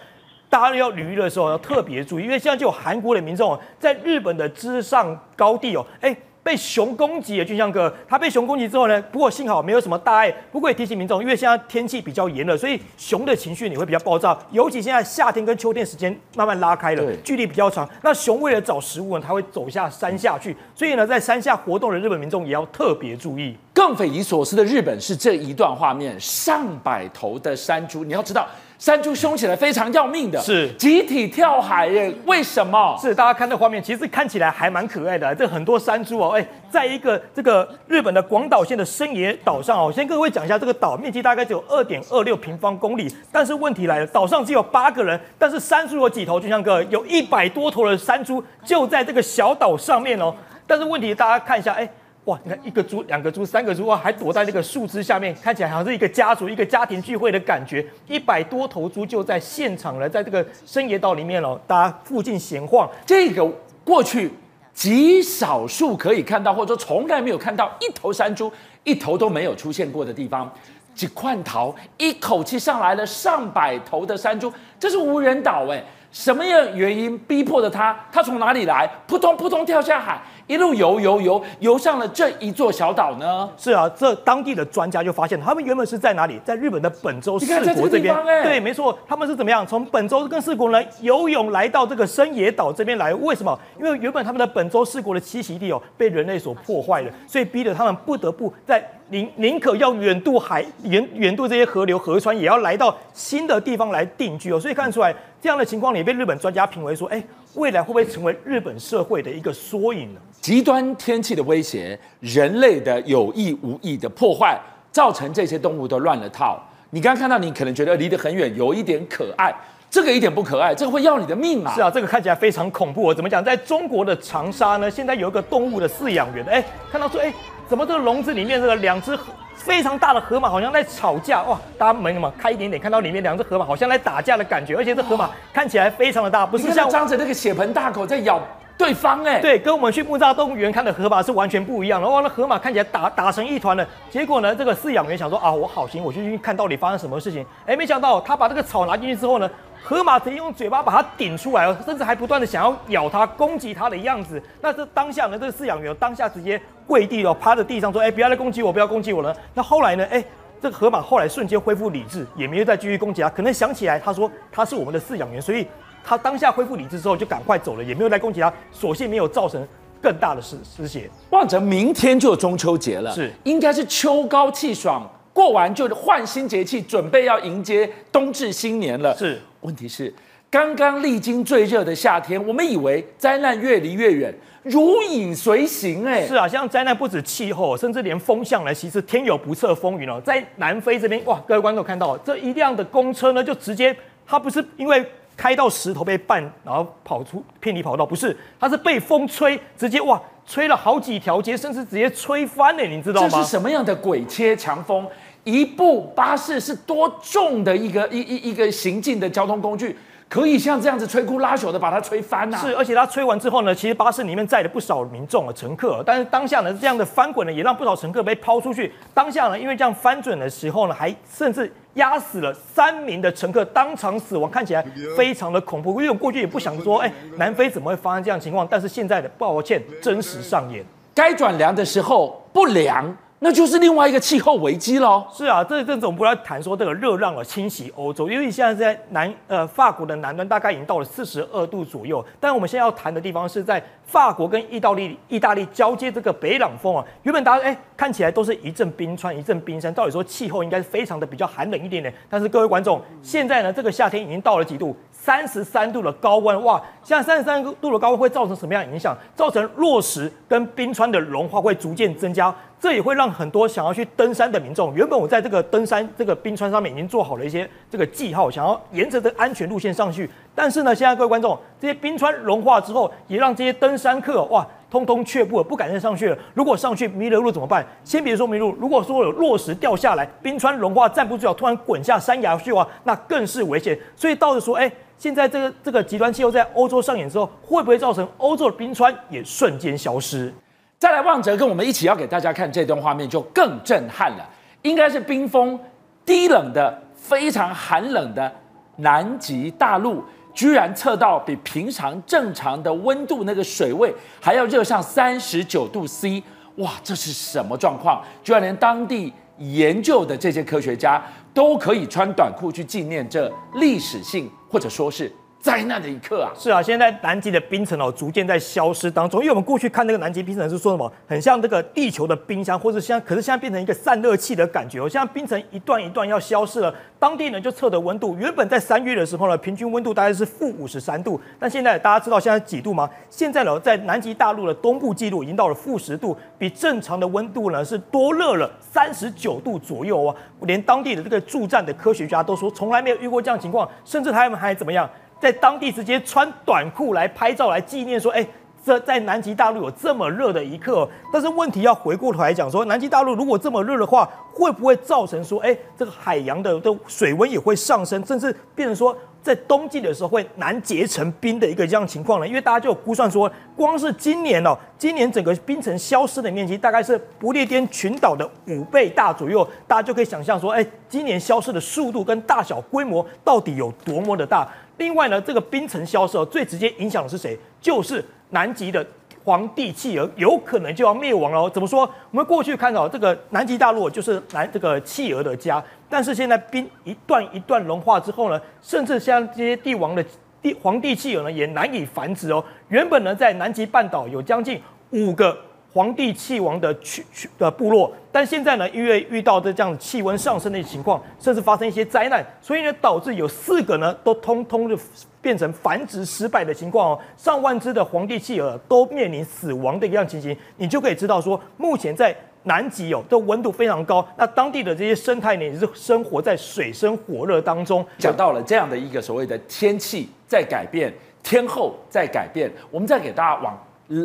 大家要旅游的时候要特别注意，因为现在就有韩国的民众在日本的之上高地哦，哎，被熊攻击了。俊相哥，他被熊攻击之后呢，不过幸好没有什么大碍。不过也提醒民众，因为现在天气比较炎热，所以熊的情绪你会比较暴躁。尤其现在夏天跟秋天时间慢慢拉开了，距离比较长。那熊为了找食物呢，它会走下山下去。所以呢，在山下活动的日本民众也要特别注意。更匪夷所思的日本是这一段画面：上百头的山猪。你要知道。山猪凶起来非常要命的，是集体跳海耶？为什么？是大家看这画面，其实看起来还蛮可爱的。这很多山猪哦，哎，在一个这个日本的广岛县的深野岛上哦，先跟各位讲一下，这个岛面积大概只有二点二六平方公里，但是问题来了，岛上只有八个人，但是山猪有几头？就像哥有一百多头的山猪就在这个小岛上面哦，但是问题大家看一下，哎。哇，你看一个猪、两个猪、三个猪，哇，还躲在那个树枝下面，看起来好像是一个家族、一个家庭聚会的感觉。一百多头猪就在现场了，在这个深野岛里面哦，大家附近闲晃。这个过去极少数可以看到，或者说从来没有看到一头山猪，一头都没有出现过的地方。几块桃一口气上来了上百头的山猪，这是无人岛哎，什么样原因逼迫着他？他从哪里来？扑通扑通跳下海。一路游游游游上了这一座小岛呢？是啊，这当地的专家就发现，他们原本是在哪里？在日本的本州四国这边。欸、对，没错，他们是怎么样？从本州跟四国呢游泳来到这个深野岛这边来？为什么？因为原本他们的本州四国的栖息地哦被人类所破坏了，所以逼得他们不得不在宁宁可要远渡海远远渡这些河流河川，也要来到新的地方来定居哦。所以看出来这样的情况也被日本专家评为说，哎。未来会不会成为日本社会的一个缩影呢？极端天气的威胁，人类的有意无意的破坏，造成这些动物都乱了套。你刚刚看到，你可能觉得离得很远，有一点可爱，这个一点不可爱，这个会要你的命啊！是啊，这个看起来非常恐怖。哦怎么讲？在中国的长沙呢，现在有一个动物的饲养员，哎，看到说，哎，怎么这个笼子里面这个两只？非常大的河马好像在吵架哇！大家门嘛开一点点，看到里面两只河马好像在打架的感觉，而且这河马看起来非常的大，不是像张着那个血盆大口在咬对方哎。对，跟我们去木栅动物园看的河马是完全不一样的。哇，那河马看起来打打成一团了。结果呢，这个饲养员想说啊，我好心，我就去看到底发生什么事情。哎，没想到他把这个草拿进去之后呢。河马直接用嘴巴把它顶出来哦，甚至还不断的想要咬它、攻击它的样子。那这当下呢，这个饲养员当下直接跪地了，趴在地上说：“哎，不要来攻击我，不要攻击我了。”那后来呢？哎，这个河马后来瞬间恢复理智，也没有再继续攻击它。可能想起来，他说他是我们的饲养员，所以他当下恢复理智之后就赶快走了，也没有再攻击它，所幸没有造成更大的失失血。望着明天就中秋节了，是应该是秋高气爽，过完就换新节气，准备要迎接冬至新年了。是。问题是，刚刚历经最热的夏天，我们以为灾难越离越远，如影随形。哎，是啊，像灾难不止气候，甚至连风向呢，其实天有不测风云哦。在南非这边，哇，各位观众看到这一辆的公车呢，就直接，它不是因为开到石头被绊，然后跑出偏离跑道，不是，它是被风吹，直接哇，吹了好几条街，甚至直接吹翻了，你知道吗？这是什么样的鬼切强风？一部巴士是多重的一个一一一个行进的交通工具，可以像这样子摧枯拉朽的把它吹翻呐、啊？是，而且它吹完之后呢，其实巴士里面载了不少民众啊，乘客。但是当下呢，这样的翻滚呢，也让不少乘客被抛出去。当下呢，因为这样翻转的时候呢，还甚至压死了三名的乘客，当场死亡，看起来非常的恐怖。因为我过去也不想说，哎，南非怎么会发生这样的情况？但是现在的抱歉，真实上演，该转凉的时候不凉。那就是另外一个气候危机喽。是啊，这这种不要谈说这个热浪了侵袭欧洲，因为现在在南呃法国的南端大概已经到了四十二度左右。但我们现在要谈的地方是在法国跟意大利意大利交接这个北朗峰啊。原本大家哎看起来都是一阵冰川一阵冰山，照理说气候应该是非常的比较寒冷一点点。但是各位观众，现在呢这个夏天已经到了几度？三十三度的高温，哇！现在三十三度的高温会造成什么样的影响？造成落石跟冰川的融化会逐渐增加，这也会让很多想要去登山的民众，原本我在这个登山这个冰川上面已经做好了一些这个记号，想要沿着这安全路线上去，但是呢，现在各位观众，这些冰川融化之后，也让这些登山客哇。通通却步了，不敢再上去了。如果上去迷了路怎么办？先别说迷路，如果说有落石掉下来，冰川融化站不住脚，突然滚下山崖去的话，那更是危险。所以到时说，哎，现在这个这个极端气候在欧洲上演之后，会不会造成欧洲的冰川也瞬间消失？再来，旺哲跟我们一起要给大家看这段画面，就更震撼了。应该是冰封、低冷的、非常寒冷的南极大陆。居然测到比平常正常的温度，那个水位还要热上三十九度 C，哇，这是什么状况？居然连当地研究的这些科学家都可以穿短裤去纪念这历史性或者说是灾难的一刻啊！是啊，现在南极的冰层哦，逐渐在消失当中。因为我们过去看那个南极冰层是说什么，很像这个地球的冰箱，或者像，可是现在变成一个散热器的感觉哦。现在冰层一段一段要消失了，当地呢就测的温度，原本在三月的时候呢，平均温度大概是负五十三度，但现在大家知道现在几度吗？现在呢，在南极大陆的东部记录已经到了负十度，比正常的温度呢是多热了三十九度左右哦。连当地的这个驻站的科学家都说，从来没有遇过这样情况，甚至他们还怎么样？在当地直接穿短裤来拍照来纪念，说：“哎，这在南极大陆有这么热的一刻。”但是问题要回过头来讲，说南极大陆如果这么热的话，会不会造成说：“哎，这个海洋的的水温也会上升，甚至变成说？”在冬季的时候会难结成冰的一个这样情况呢？因为大家就估算说，光是今年哦，今年整个冰层消失的面积大概是不列颠群岛的五倍大左右，大家就可以想象说，哎，今年消失的速度跟大小规模到底有多么的大？另外呢，这个冰层消失哦，最直接影响的是谁？就是南极的。皇帝企鹅有可能就要灭亡了。怎么说？我们过去看到这个南极大陆就是南这个企鹅的家，但是现在冰一段一段融化之后呢，甚至像这些帝王的帝皇帝企鹅呢也难以繁殖哦。原本呢在南极半岛有将近五个。皇帝气王的去去的部落，但现在呢，因为遇到这这样气温上升的情况，甚至发生一些灾难，所以呢，导致有四个呢都通通的变成繁殖失败的情况哦。上万只的皇帝企鹅都面临死亡的一样情形，你就可以知道说，目前在南极哦，这温度非常高，那当地的这些生态呢也是生活在水深火热当中。讲到了这样的一个所谓的天气在改变，天候在改变，我们再给大家往。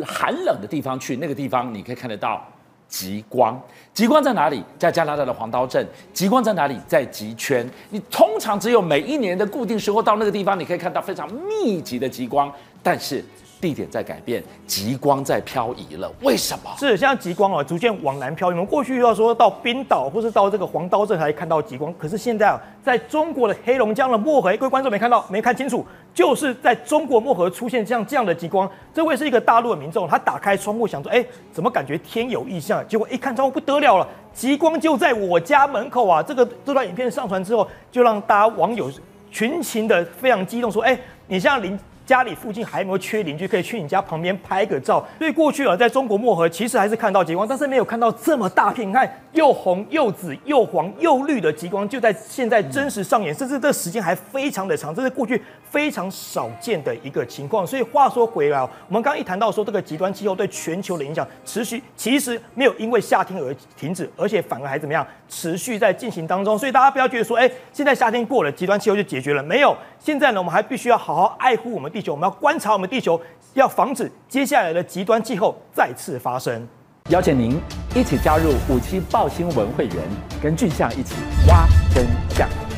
寒冷的地方去，那个地方你可以看得到极光。极光在哪里？在加拿大的黄刀镇。极光在哪里？在极圈。你通常只有每一年的固定时候到那个地方，你可以看到非常密集的极光。但是地点在改变，极光在漂移了。为什么？是现在极光啊，逐渐往南漂移。我们过去要说到冰岛或是到这个黄刀镇才看到极光，可是现在啊，在中国的黑龙江的漠河，各位观众没看到，没看清楚，就是在中国漠河出现像这样的极光。这位是一个大陆的民众，他打开窗户想说，哎，怎么感觉天有异象？结果一看窗户不得了了，极光就在我家门口啊！这个这段影片上传之后，就让大家网友群情的非常激动，说，哎，你像邻。家里附近还有没有缺邻居可以去你家旁边拍个照？所以过去啊，在中国漠河其实还是看到极光，但是没有看到这么大片。你看，又红又紫又黄又绿的极光，就在现在真实上演，甚至这时间还非常的长，这是过去非常少见的一个情况。所以话说回来，我们刚刚一谈到说这个极端气候对全球的影响持续，其实没有因为夏天而停止，而且反而还怎么样，持续在进行当中。所以大家不要觉得说，哎，现在夏天过了，极端气候就解决了，没有。现在呢，我们还必须要好好爱护我们地球，我们要观察我们地球，要防止接下来的极端气候再次发生。邀请您一起加入五七爆新闻会员，跟俊相一起挖真相。